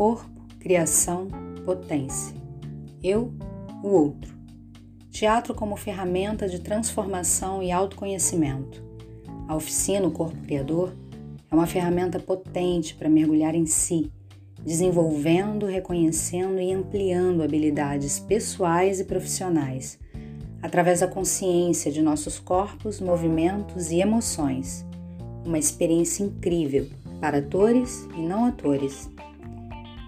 Corpo, criação, potência. Eu, o outro. Teatro como ferramenta de transformação e autoconhecimento. A oficina O Corpo Criador é uma ferramenta potente para mergulhar em si, desenvolvendo, reconhecendo e ampliando habilidades pessoais e profissionais, através da consciência de nossos corpos, movimentos e emoções. Uma experiência incrível para atores e não atores.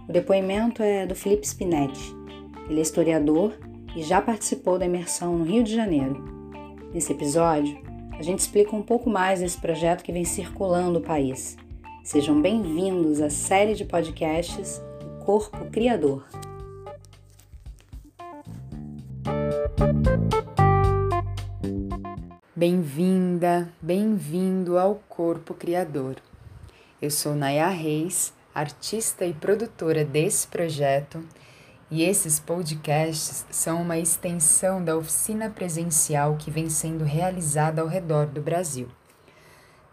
O depoimento é do Felipe Spinetti. Ele é historiador e já participou da imersão no Rio de Janeiro. Nesse episódio, a gente explica um pouco mais desse projeto que vem circulando o país. Sejam bem-vindos à série de podcasts O Corpo Criador. Bem-vinda, bem-vindo ao Corpo Criador. Eu sou Naya Reis, artista e produtora desse projeto e esses podcasts são uma extensão da oficina presencial que vem sendo realizada ao redor do Brasil.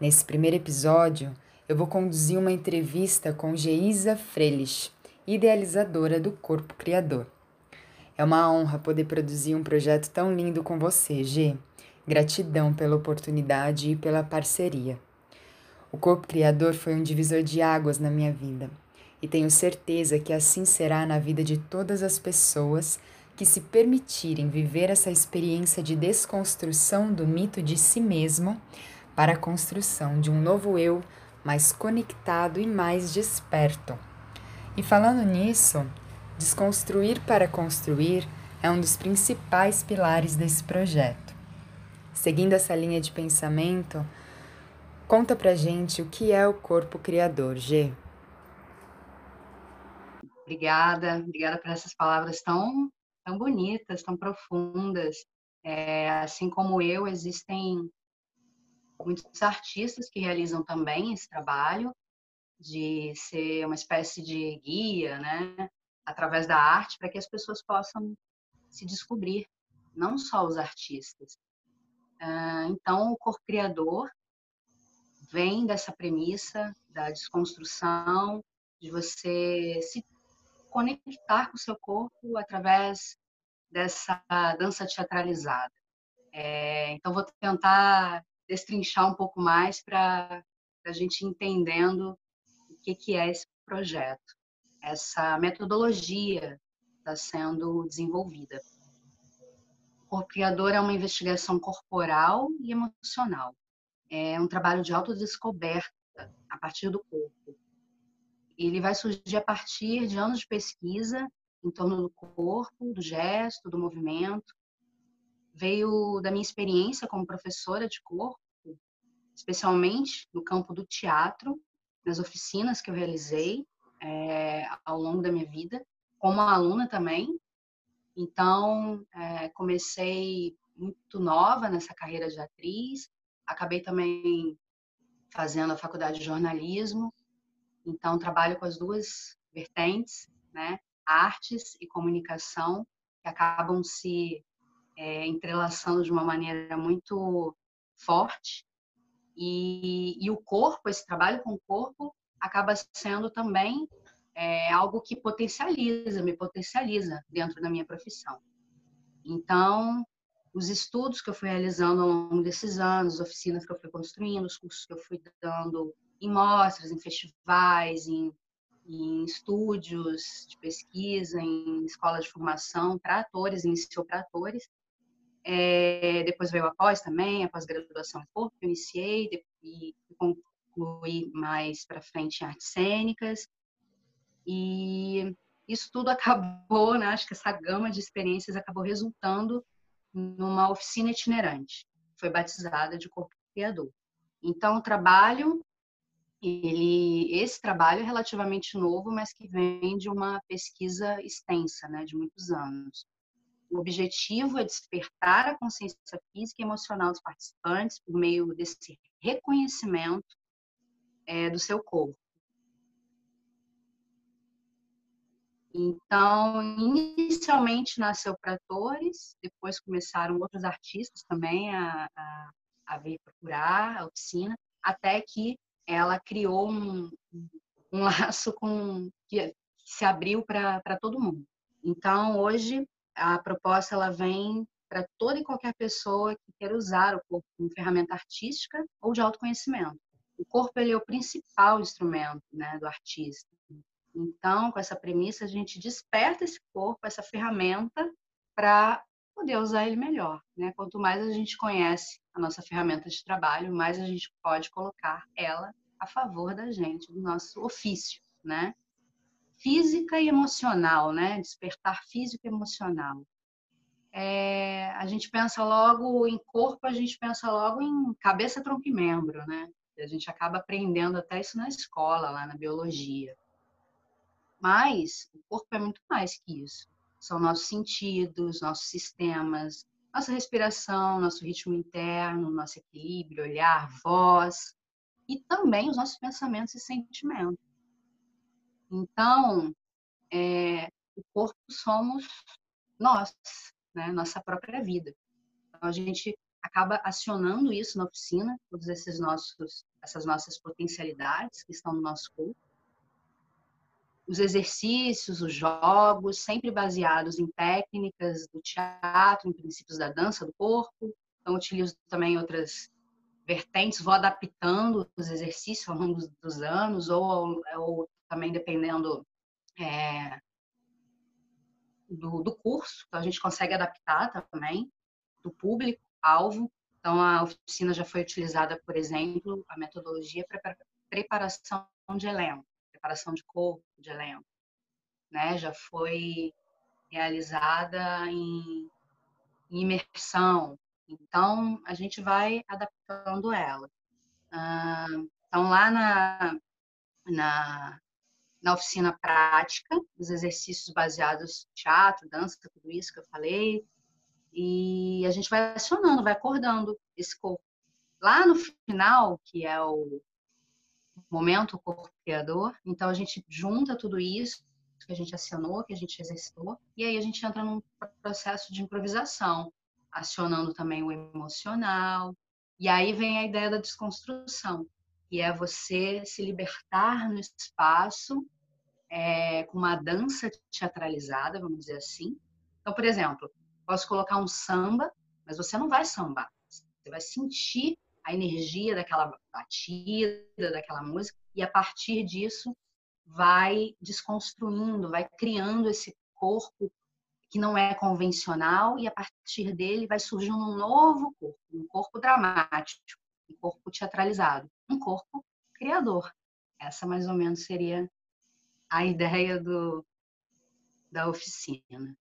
Nesse primeiro episódio, eu vou conduzir uma entrevista com Geisa Frelich, idealizadora do Corpo Criador. É uma honra poder produzir um projeto tão lindo com você, G. Gratidão pela oportunidade e pela parceria. O Corpo Criador foi um divisor de águas na minha vida e tenho certeza que assim será na vida de todas as pessoas que se permitirem viver essa experiência de desconstrução do mito de si mesmo para a construção de um novo eu mais conectado e mais desperto. E falando nisso, desconstruir para construir é um dos principais pilares desse projeto. Seguindo essa linha de pensamento, conta pra gente o que é o corpo criador, G. Obrigada, obrigada por essas palavras tão, tão bonitas, tão profundas. É, assim como eu, existem muitos artistas que realizam também esse trabalho de ser uma espécie de guia, né, através da arte, para que as pessoas possam se descobrir, não só os artistas. Ah, então, o corpo criador vem dessa premissa da desconstrução, de você se conectar com o seu corpo através dessa dança teatralizada. É, então, vou tentar destrinchar um pouco mais para a gente entendendo o que, que é esse projeto, essa metodologia está sendo desenvolvida. O Corpo Criador é uma investigação corporal e emocional. É um trabalho de autodescoberta a partir do corpo ele vai surgir a partir de anos de pesquisa em torno do corpo, do gesto, do movimento. Veio da minha experiência como professora de corpo, especialmente no campo do teatro, nas oficinas que eu realizei é, ao longo da minha vida, como aluna também. Então, é, comecei muito nova nessa carreira de atriz, acabei também fazendo a faculdade de jornalismo então, trabalho com as duas vertentes, né? artes e comunicação, que acabam se é, entrelaçando de uma maneira muito forte. E, e, o corpo, esse trabalho com o corpo, acaba sendo também é, algo que potencializa, me potencializa dentro da minha profissão. Então, os estudos que eu fui realizando ao longo desses anos, as oficinas que eu fui construindo, os cursos que eu fui dando em mostras, em festivais, em, em estúdios de pesquisa, em escolas de formação para atores, iniciou para atores. É, depois veio a pós também, a pós-graduação em corpo, que eu iniciei e concluí mais para frente em artes cênicas. E isso tudo acabou, né, acho que essa gama de experiências acabou resultando numa oficina itinerante. Foi batizada de Corpo Criador. Então, o trabalho ele, esse trabalho é relativamente novo, mas que vem de uma pesquisa extensa, né, de muitos anos. O objetivo é despertar a consciência física e emocional dos participantes por meio desse reconhecimento é, do seu corpo. Então, inicialmente nasceu para atores, depois começaram outros artistas também a, a, a vir procurar a oficina, até que ela criou um, um laço com que se abriu para todo mundo. Então, hoje, a proposta ela vem para toda e qualquer pessoa que queira usar o corpo como ferramenta artística ou de autoconhecimento. O corpo ele é o principal instrumento né, do artista. Então, com essa premissa, a gente desperta esse corpo, essa ferramenta, para poder usar ele melhor. Né? Quanto mais a gente conhece a nossa ferramenta de trabalho, mais a gente pode colocar ela a favor da gente, do nosso ofício, né? Física e emocional, né? Despertar físico e emocional. É, a gente pensa logo em corpo, a gente pensa logo em cabeça, tronco e membro, né? A gente acaba aprendendo até isso na escola, lá na biologia. Mas o corpo é muito mais que isso. São nossos sentidos, nossos sistemas, nossa respiração, nosso ritmo interno, nosso equilíbrio, olhar, voz e também os nossos pensamentos e sentimentos. Então, é, o corpo somos nós, né? nossa própria vida. Então, a gente acaba acionando isso na oficina, todos esses nossos, essas nossas potencialidades que estão no nosso corpo. Os exercícios, os jogos, sempre baseados em técnicas do teatro, em princípios da dança do corpo. Então, utilizo também outras vertentes, vou adaptando os exercícios ao longo dos anos, ou, ou também dependendo é, do, do curso, então a gente consegue adaptar também do público alvo. Então, a oficina já foi utilizada, por exemplo, a metodologia para preparação de elenco, preparação de corpo de elenco. Né? Já foi realizada em, em imersão. Então, a gente vai adaptando ela. Ah, então, lá na, na, na oficina prática, os exercícios baseados em teatro, dança, tudo isso que eu falei, e a gente vai acionando, vai acordando esse corpo. Lá no final, que é o momento corpo criador, então a gente junta tudo isso que a gente acionou, que a gente exercitou, e aí a gente entra num processo de improvisação, acionando também o emocional, e aí vem a ideia da desconstrução, que é você se libertar no espaço é, com uma dança teatralizada, vamos dizer assim. Então, por exemplo, Posso colocar um samba, mas você não vai sambar. Você vai sentir a energia daquela batida, daquela música, e a partir disso vai desconstruindo, vai criando esse corpo que não é convencional, e a partir dele vai surgindo um novo corpo, um corpo dramático, um corpo teatralizado, um corpo criador. Essa mais ou menos seria a ideia do, da oficina.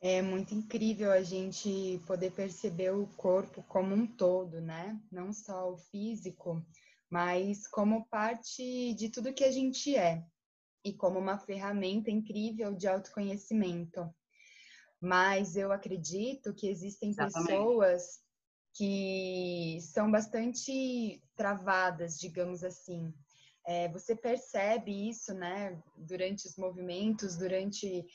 É muito incrível a gente poder perceber o corpo como um todo, né? Não só o físico, mas como parte de tudo que a gente é e como uma ferramenta incrível de autoconhecimento. Mas eu acredito que existem Exatamente. pessoas que são bastante travadas, digamos assim. É, você percebe isso, né, durante os movimentos, durante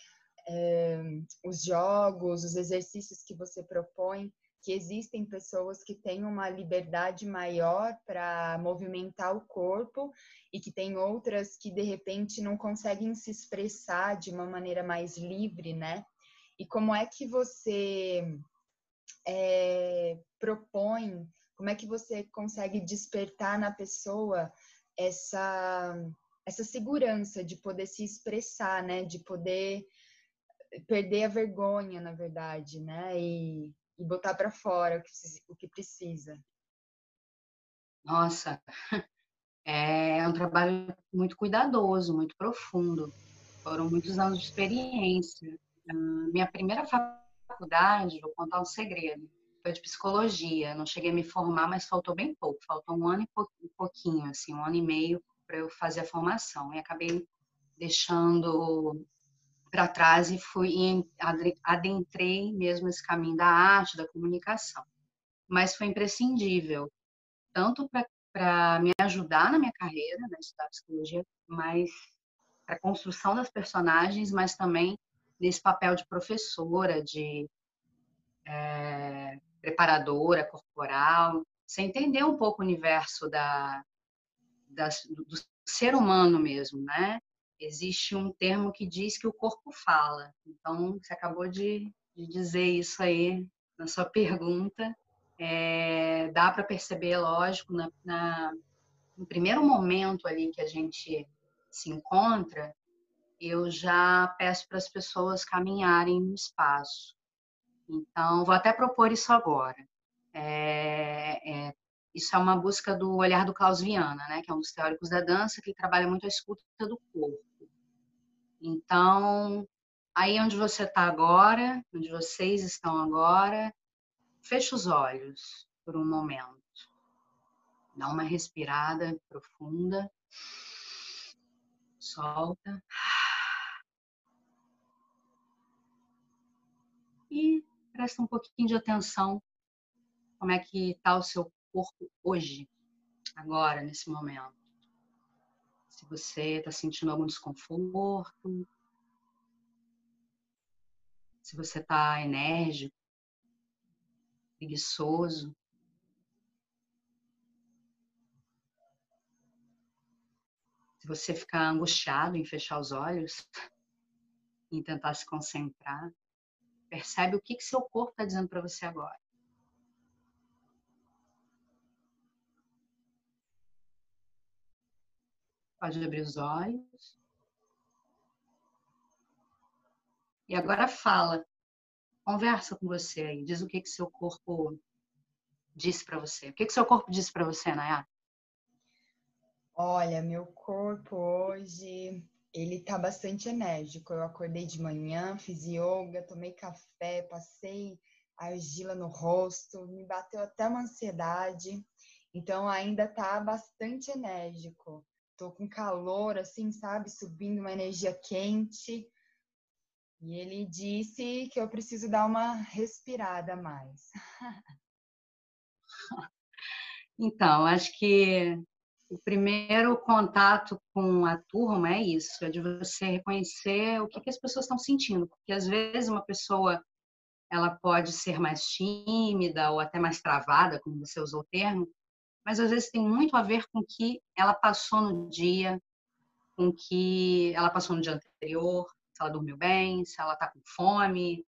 os jogos, os exercícios que você propõe, que existem pessoas que têm uma liberdade maior para movimentar o corpo e que tem outras que de repente não conseguem se expressar de uma maneira mais livre, né? E como é que você é, propõe, como é que você consegue despertar na pessoa essa essa segurança de poder se expressar, né? De poder perder a vergonha, na verdade, né? E, e botar para fora o que, o que precisa. Nossa, é um trabalho muito cuidadoso, muito profundo. Foram muitos anos de experiência. Minha primeira faculdade, vou contar um segredo, foi de psicologia. Não cheguei a me formar, mas faltou bem pouco. Faltou um ano e pouquinho, assim, um ano e meio para eu fazer a formação. E acabei deixando para trás e fui adentrei mesmo esse caminho da arte, da comunicação. Mas foi imprescindível, tanto para me ajudar na minha carreira, né, estudar psicologia, mas para a construção das personagens, mas também nesse papel de professora, de é, preparadora corporal, você entender um pouco o universo da, do, do ser humano mesmo, né? Existe um termo que diz que o corpo fala. Então, você acabou de, de dizer isso aí na sua pergunta. É, dá para perceber, lógico, na, na, no primeiro momento ali que a gente se encontra, eu já peço para as pessoas caminharem no espaço. Então, vou até propor isso agora. É, é, isso é uma busca do olhar do Klaus Viana, né, que é um dos teóricos da dança, que trabalha muito a escuta do corpo. Então, aí onde você está agora, onde vocês estão agora, feche os olhos por um momento. Dá uma respirada profunda. Solta. E presta um pouquinho de atenção como é que está o seu corpo hoje, agora, nesse momento. Se você está sentindo algum desconforto, se você está enérgico, preguiçoso. Se você ficar angustiado em fechar os olhos, em tentar se concentrar, percebe o que, que seu corpo está dizendo para você agora. Pode abrir os olhos. E agora fala. Conversa com você aí. Diz o que que seu corpo disse para você. O que que seu corpo disse para você, Nayá? Olha, meu corpo hoje ele tá bastante enérgico. Eu acordei de manhã, fiz yoga, tomei café, passei argila no rosto, me bateu até uma ansiedade. Então ainda tá bastante enérgico tô com calor, assim, sabe? Subindo uma energia quente. E ele disse que eu preciso dar uma respirada a mais. Então, acho que o primeiro contato com a turma é isso, é de você reconhecer o que, que as pessoas estão sentindo, porque às vezes uma pessoa ela pode ser mais tímida ou até mais travada, como você usou o termo, mas às vezes tem muito a ver com o que ela passou no dia, com o que ela passou no dia anterior, se ela dormiu bem, se ela está com fome,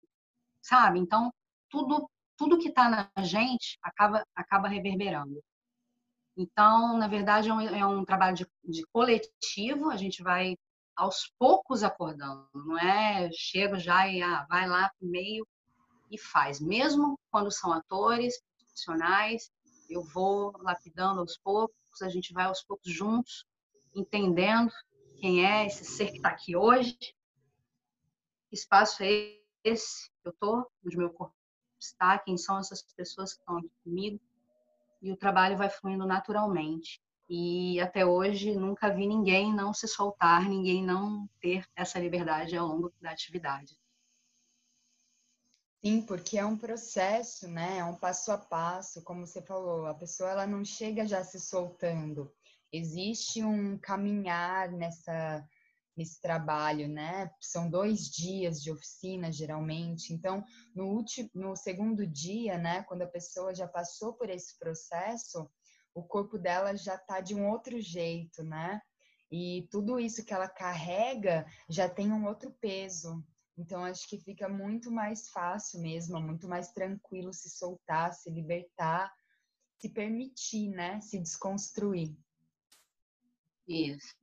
sabe? Então, tudo tudo que está na gente acaba acaba reverberando. Então, na verdade, é um, é um trabalho de, de, coletivo, a gente vai aos poucos acordando, não é chega já e ah, vai lá pro meio e faz. Mesmo quando são atores profissionais, eu vou lapidando aos poucos, a gente vai aos poucos juntos, entendendo quem é esse ser que está aqui hoje, que espaço é esse que eu estou, onde meu corpo está, quem são essas pessoas que estão aqui comigo, e o trabalho vai fluindo naturalmente. E até hoje nunca vi ninguém não se soltar, ninguém não ter essa liberdade ao longo da atividade. Sim, porque é um processo, né? É um passo a passo, como você falou. A pessoa ela não chega já se soltando. Existe um caminhar nessa nesse trabalho, né? São dois dias de oficina geralmente. Então, no último, no segundo dia, né? Quando a pessoa já passou por esse processo, o corpo dela já está de um outro jeito, né? E tudo isso que ela carrega já tem um outro peso. Então, acho que fica muito mais fácil mesmo, muito mais tranquilo se soltar, se libertar, se permitir, né? Se desconstruir. Isso.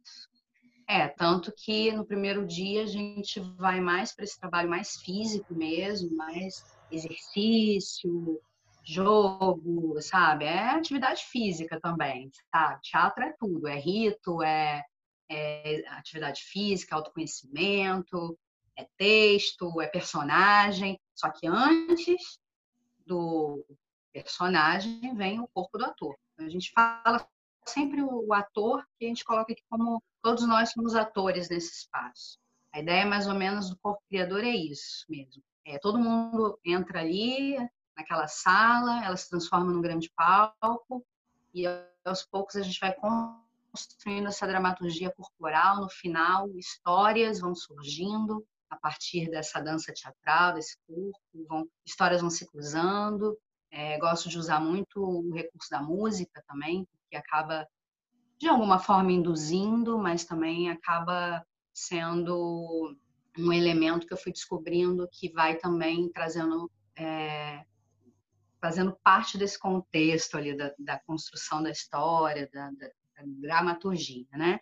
É, tanto que no primeiro dia a gente vai mais para esse trabalho mais físico mesmo, mais exercício, jogo, sabe? É atividade física também, sabe? Teatro é tudo, é rito, é, é atividade física, autoconhecimento, é texto, é personagem. Só que antes do personagem vem o corpo do ator. A gente fala sempre o ator, que a gente coloca aqui como todos nós somos atores nesse espaço. A ideia mais ou menos do corpo criador é isso mesmo. É, todo mundo entra ali naquela sala, ela se transforma num grande palco e aos poucos a gente vai construindo essa dramaturgia corporal. No final, histórias vão surgindo, a partir dessa dança teatral, desse corpo, vão, histórias vão se cruzando. É, gosto de usar muito o recurso da música também, porque acaba, de alguma forma, induzindo, mas também acaba sendo um elemento que eu fui descobrindo que vai também trazendo é, fazendo parte desse contexto ali da, da construção da história, da, da, da, dramaturgia, né?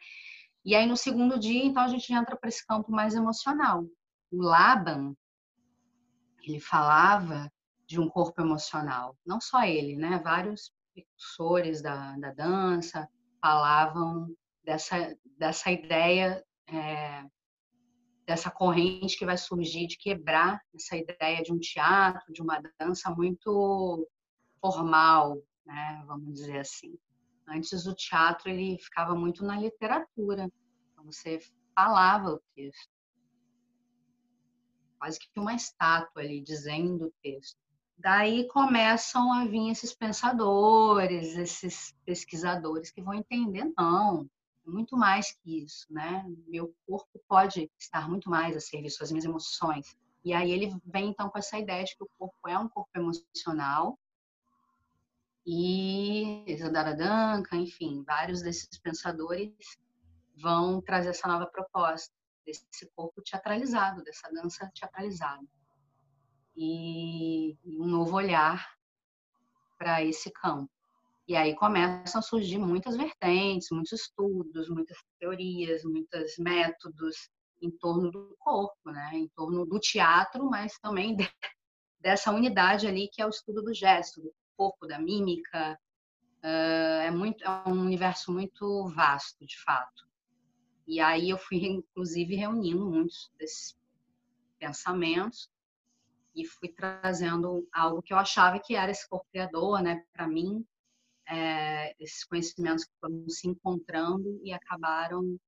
E aí no segundo dia, então a gente entra para esse campo mais emocional. O Laban, ele falava de um corpo emocional, não só ele, né? Vários precursores da, da dança falavam dessa dessa ideia é, dessa corrente que vai surgir de quebrar essa ideia de um teatro, de uma dança muito formal, né, vamos dizer assim. Antes o teatro ele ficava muito na literatura, então você falava o texto, quase que uma estátua ali dizendo o texto. Daí começam a vir esses pensadores, esses pesquisadores que vão entender não, muito mais que isso, né? Meu corpo pode estar muito mais a serviço das minhas emoções. E aí ele vem então com essa ideia de que o corpo é um corpo emocional. E Isadora Duncan, enfim, vários desses pensadores vão trazer essa nova proposta desse corpo teatralizado, dessa dança teatralizada. E um novo olhar para esse campo. E aí começam a surgir muitas vertentes, muitos estudos, muitas teorias, muitos métodos em torno do corpo, né? em torno do teatro, mas também de, dessa unidade ali que é o estudo do gesto, do corpo, da mímica. Uh, é, muito, é um universo muito vasto, de fato. E aí eu fui, inclusive, reunindo muitos desses pensamentos e fui trazendo algo que eu achava que era esse corpo criador, né, para mim, é, esses conhecimentos que foram se encontrando e acabaram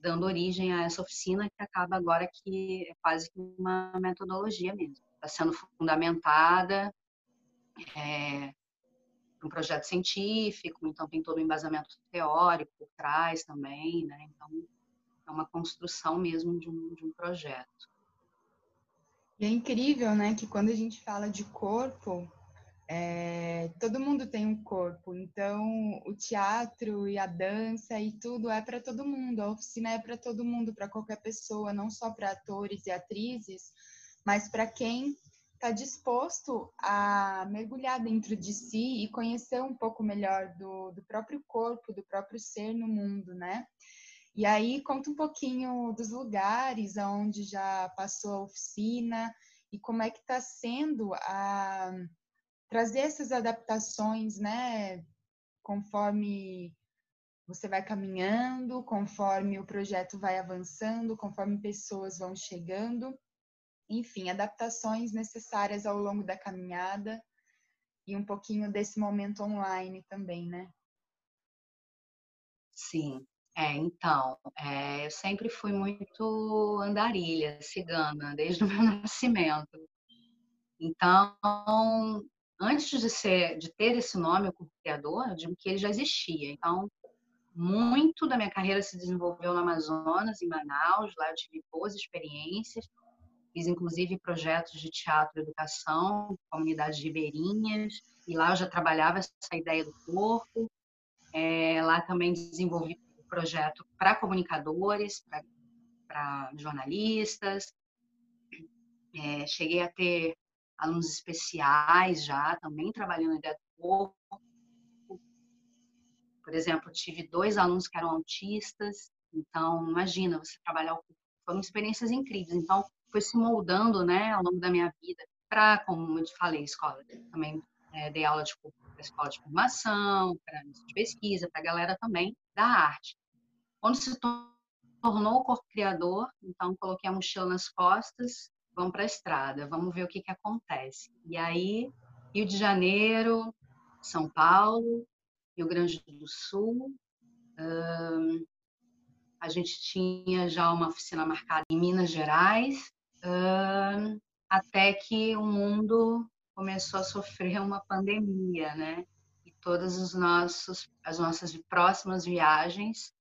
dando origem a essa oficina que acaba agora que é quase que uma metodologia mesmo. Está sendo fundamentada é, um projeto científico, então tem todo o embasamento teórico por trás também, né? Então é uma construção mesmo de um, de um projeto. E é incrível, né, que quando a gente fala de corpo, é, todo mundo tem um corpo, então o teatro e a dança e tudo é para todo mundo, a oficina é para todo mundo, para qualquer pessoa, não só para atores e atrizes, mas para quem está disposto a mergulhar dentro de si e conhecer um pouco melhor do, do próprio corpo, do próprio ser no mundo, né? E aí conta um pouquinho dos lugares aonde já passou a oficina e como é que está sendo a trazer essas adaptações, né, conforme você vai caminhando, conforme o projeto vai avançando, conforme pessoas vão chegando, enfim, adaptações necessárias ao longo da caminhada e um pouquinho desse momento online também, né? Sim, é, então, é, eu sempre fui muito andarilha, cigana, desde o meu nascimento. Então, antes de ser, de ter esse nome, o Corpo Criador, eu digo que ele já existia. Então, muito da minha carreira se desenvolveu no Amazonas, em Manaus. Lá eu tive boas experiências. Fiz, inclusive, projetos de teatro e educação, comunidades ribeirinhas. E lá eu já trabalhava essa ideia do corpo. É, lá também desenvolvi projeto para comunicadores, para jornalistas. É, cheguei a ter alunos especiais já, também trabalhando na ideia do corpo. Por exemplo, tive dois alunos que eram autistas, então imagina você trabalhar o corpo. Foram experiências incríveis. Então, foi se moldando, né, ao longo da minha vida, para, como eu te falei, escola. Também é, dei aula de corpo para escola de formação, para de pesquisa, para a galera também da arte. Quando se tornou o corpo criador, então coloquei a mochila nas costas vamos para a estrada, vamos ver o que, que acontece. E aí, Rio de Janeiro, São Paulo, Rio Grande do Sul, hum, a gente tinha já uma oficina marcada em Minas Gerais, hum, até que o mundo começou a sofrer uma pandemia, né? E todas os nossos, as nossas próximas viagens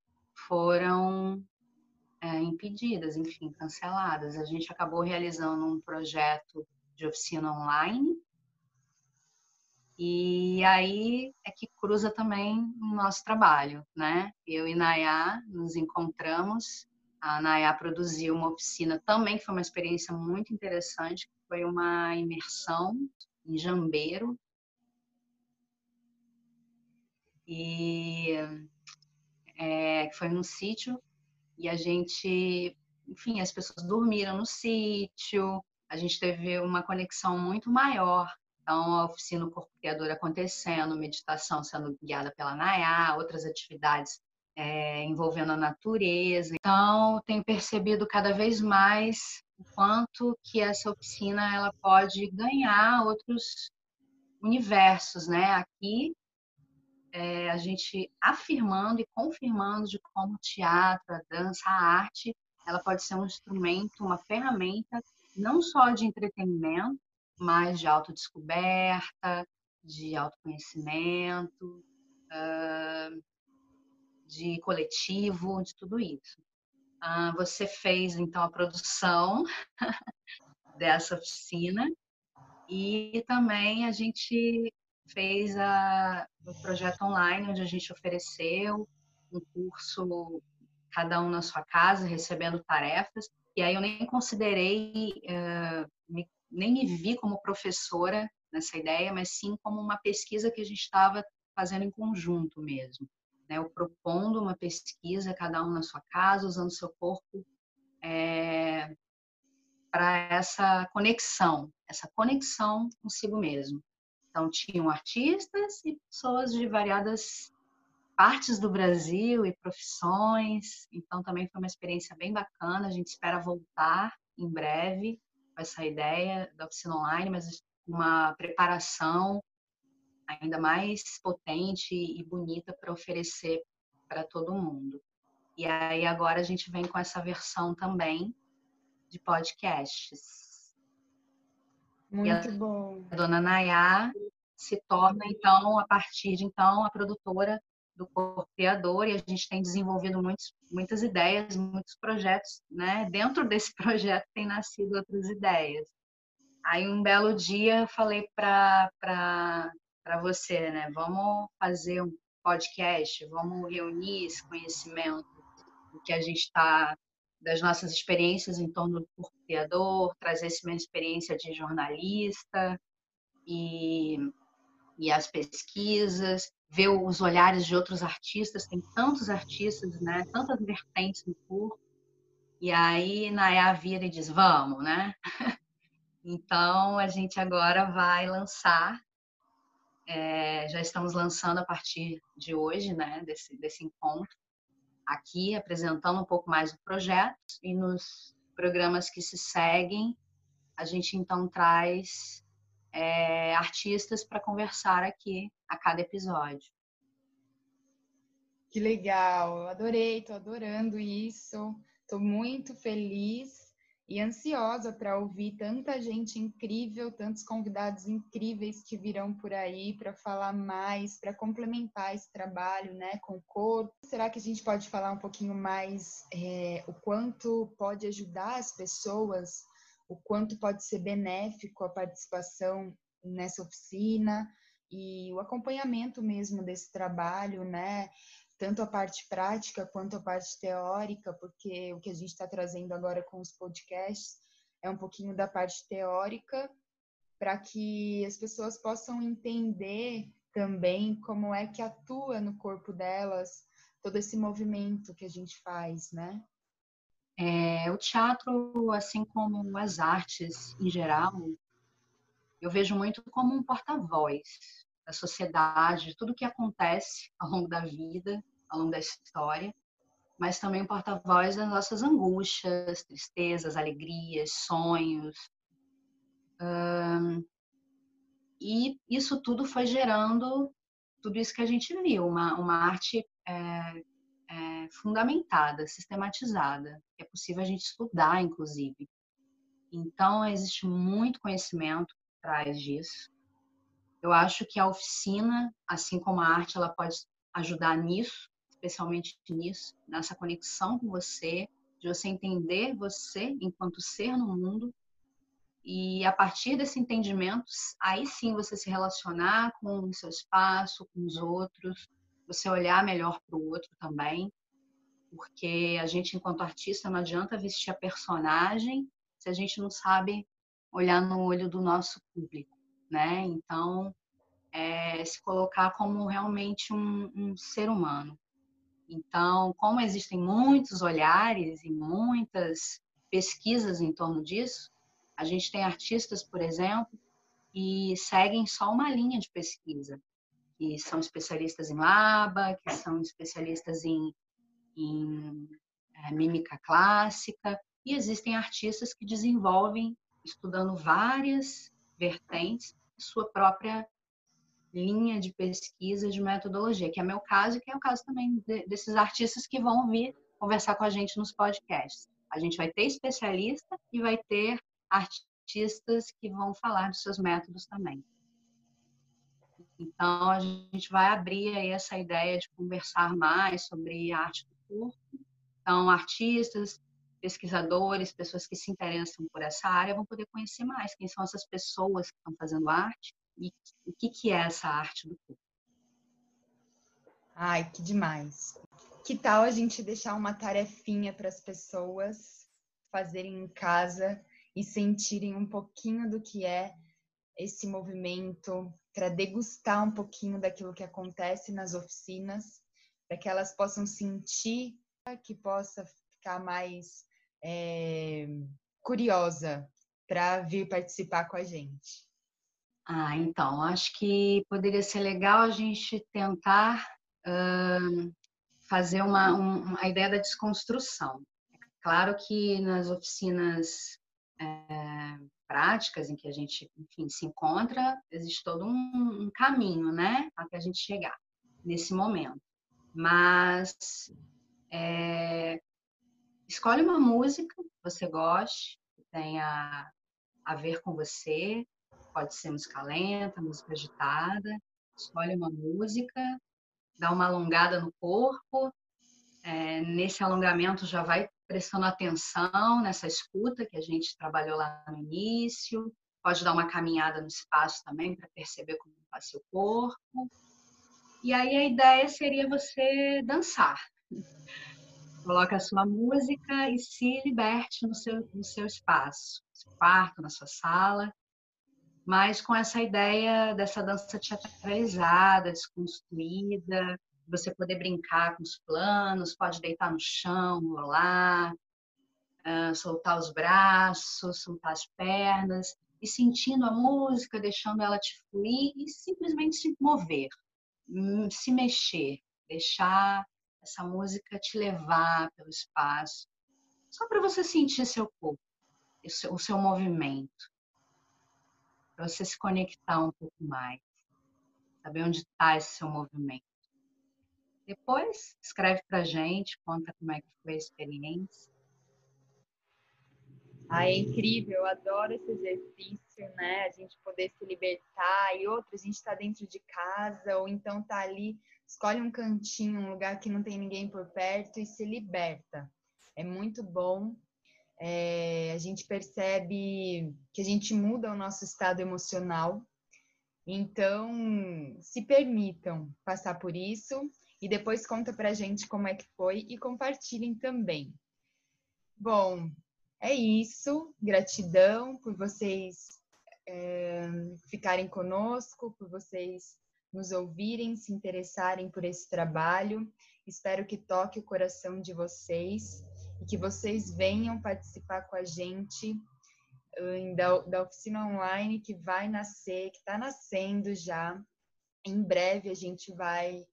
foram é, impedidas, enfim, canceladas. A gente acabou realizando um projeto de oficina online. E aí é que cruza também o nosso trabalho, né? Eu e Nayá nos encontramos a Nayá produziu uma oficina também, que foi uma experiência muito interessante, foi uma imersão em Jambeiro. E é, foi num sítio e a gente, enfim, as pessoas dormiram no sítio, a gente teve uma conexão muito maior. Então, a oficina Corpo Criador acontecendo, meditação sendo guiada pela Nayá, outras atividades é, envolvendo a natureza. Então, tenho percebido cada vez mais o quanto que essa oficina ela pode ganhar outros universos, né? Aqui é, a gente afirmando e confirmando de como o teatro, a dança, a arte, ela pode ser um instrumento, uma ferramenta não só de entretenimento, mas de autodescoberta, de autoconhecimento, de coletivo, de tudo isso. Ah, você fez então a produção dessa oficina e também a gente fez a, o projeto online, onde a gente ofereceu um curso, cada um na sua casa, recebendo tarefas. E aí eu nem considerei, uh, me, nem me vi como professora nessa ideia, mas sim como uma pesquisa que a gente estava fazendo em conjunto mesmo né, eu propondo uma pesquisa, cada um na sua casa, usando seu corpo é, para essa conexão, essa conexão consigo mesmo. Então, tinham artistas e pessoas de variadas partes do Brasil e profissões. Então, também foi uma experiência bem bacana. A gente espera voltar em breve com essa ideia da oficina online, mas uma preparação ainda mais potente e bonita para oferecer para todo mundo. E aí agora a gente vem com essa versão também de podcasts. Muito bom. A dona Nayá se torna então a partir de então a produtora do Corpo Criador e a gente tem desenvolvido muitos, muitas ideias, muitos projetos, né? Dentro desse projeto tem nascido outras ideias. Aí um belo dia eu falei para para você, né? Vamos fazer um podcast, vamos reunir esse conhecimento do que a gente está das nossas experiências em torno do corpo criador, trazer essa minha experiência de jornalista e, e as pesquisas, ver os olhares de outros artistas, tem tantos artistas, né? Tantas vertentes no corpo. E aí Nayá vira e diz, vamos, né? Então a gente agora vai lançar é, já estamos lançando a partir de hoje, né, desse, desse encontro, aqui apresentando um pouco mais do projeto. E nos programas que se seguem, a gente então traz é, artistas para conversar aqui a cada episódio. Que legal, adorei, estou adorando isso, estou muito feliz e ansiosa para ouvir tanta gente incrível, tantos convidados incríveis que virão por aí para falar mais, para complementar esse trabalho, né, com o corpo. Será que a gente pode falar um pouquinho mais é, o quanto pode ajudar as pessoas, o quanto pode ser benéfico a participação nessa oficina e o acompanhamento mesmo desse trabalho, né? Tanto a parte prática quanto a parte teórica, porque o que a gente está trazendo agora com os podcasts é um pouquinho da parte teórica, para que as pessoas possam entender também como é que atua no corpo delas todo esse movimento que a gente faz, né? É, o teatro, assim como as artes em geral, eu vejo muito como um porta-voz da sociedade, de tudo que acontece ao longo da vida, ao longo da história, mas também um porta-voz das nossas angústias, tristezas, alegrias, sonhos. e isso tudo foi gerando tudo isso que a gente viu, uma, uma arte é, é, fundamentada, sistematizada, que é possível a gente estudar, inclusive. Então, existe muito conhecimento por trás disso. Eu acho que a oficina, assim como a arte, ela pode ajudar nisso, especialmente nisso, nessa conexão com você, de você entender você enquanto ser no mundo e a partir desse entendimento, aí sim você se relacionar com o seu espaço, com os outros, você olhar melhor para o outro também. porque a gente, enquanto artista, não adianta vestir a personagem se a gente não sabe olhar no olho do nosso público, né? Então, é, se colocar como realmente um, um ser humano. Então, como existem muitos olhares e muitas pesquisas em torno disso, a gente tem artistas, por exemplo, que seguem só uma linha de pesquisa, que são especialistas em laba, que são especialistas em, em é, mímica clássica, e existem artistas que desenvolvem, estudando várias vertentes, sua própria linha de pesquisa, de metodologia, que é meu caso e que é o caso também de, desses artistas que vão vir conversar com a gente nos podcasts. A gente vai ter especialista e vai ter artistas que vão falar dos seus métodos também. Então, a gente vai abrir aí essa ideia de conversar mais sobre arte do corpo. Então, artistas, pesquisadores, pessoas que se interessam por essa área vão poder conhecer mais quem são essas pessoas que estão fazendo arte e o que, que é essa arte do corpo. Ai, que demais. Que tal a gente deixar uma tarefinha para as pessoas fazerem em casa e sentirem um pouquinho do que é esse movimento, para degustar um pouquinho daquilo que acontece nas oficinas, para que elas possam sentir, que possa ficar mais é, curiosa para vir participar com a gente. Ah, então, acho que poderia ser legal a gente tentar uh, fazer uma, um, a ideia da desconstrução. Claro que nas oficinas é, práticas em que a gente, enfim, se encontra, existe todo um, um caminho, né, até a gente chegar nesse momento. Mas é, escolhe uma música que você goste, que tenha a ver com você, pode ser música lenta, música agitada, escolhe uma música, dá uma alongada no corpo, é, nesse alongamento já vai prestando atenção nessa escuta que a gente trabalhou lá no início. Pode dar uma caminhada no espaço também para perceber como está seu corpo. E aí a ideia seria você dançar. Coloca a sua música e se liberte no seu, no seu espaço, no seu quarto, na sua sala, mas com essa ideia dessa dança teatralizada, desconstruída, você poder brincar com os planos, pode deitar no chão, rolar, uh, soltar os braços, soltar as pernas e sentindo a música, deixando ela te fluir e simplesmente se mover, hum, se mexer, deixar essa música te levar pelo espaço, só para você sentir seu corpo, o seu, movimento, para você se conectar um pouco mais, saber onde está esse seu movimento. Depois, escreve para gente, conta como é que foi a experiência. Ah, é incrível, eu adoro esse exercício, né? A gente poder se libertar e outro, a gente está dentro de casa ou então tá ali, escolhe um cantinho, um lugar que não tem ninguém por perto e se liberta. É muito bom. É, a gente percebe que a gente muda o nosso estado emocional. Então, se permitam passar por isso e depois conta pra gente como é que foi e compartilhem também. Bom, é isso. Gratidão por vocês é, ficarem conosco, por vocês nos ouvirem, se interessarem por esse trabalho. Espero que toque o coração de vocês e que vocês venham participar com a gente da, da oficina online que vai nascer, que está nascendo já. Em breve a gente vai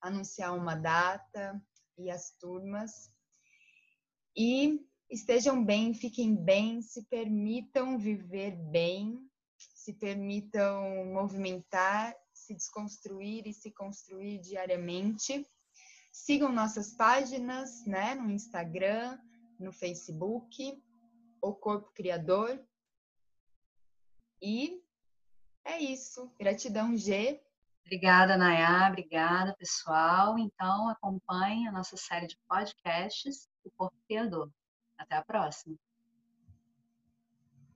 anunciar uma data e as turmas. E estejam bem, fiquem bem, se permitam viver bem, se permitam movimentar, se desconstruir e se construir diariamente. Sigam nossas páginas, né, no Instagram, no Facebook, O Corpo Criador. E é isso. Gratidão, G. Obrigada, Nayá. Obrigada, pessoal. Então, acompanhe a nossa série de podcasts, O Corpo Criador. Até a próxima.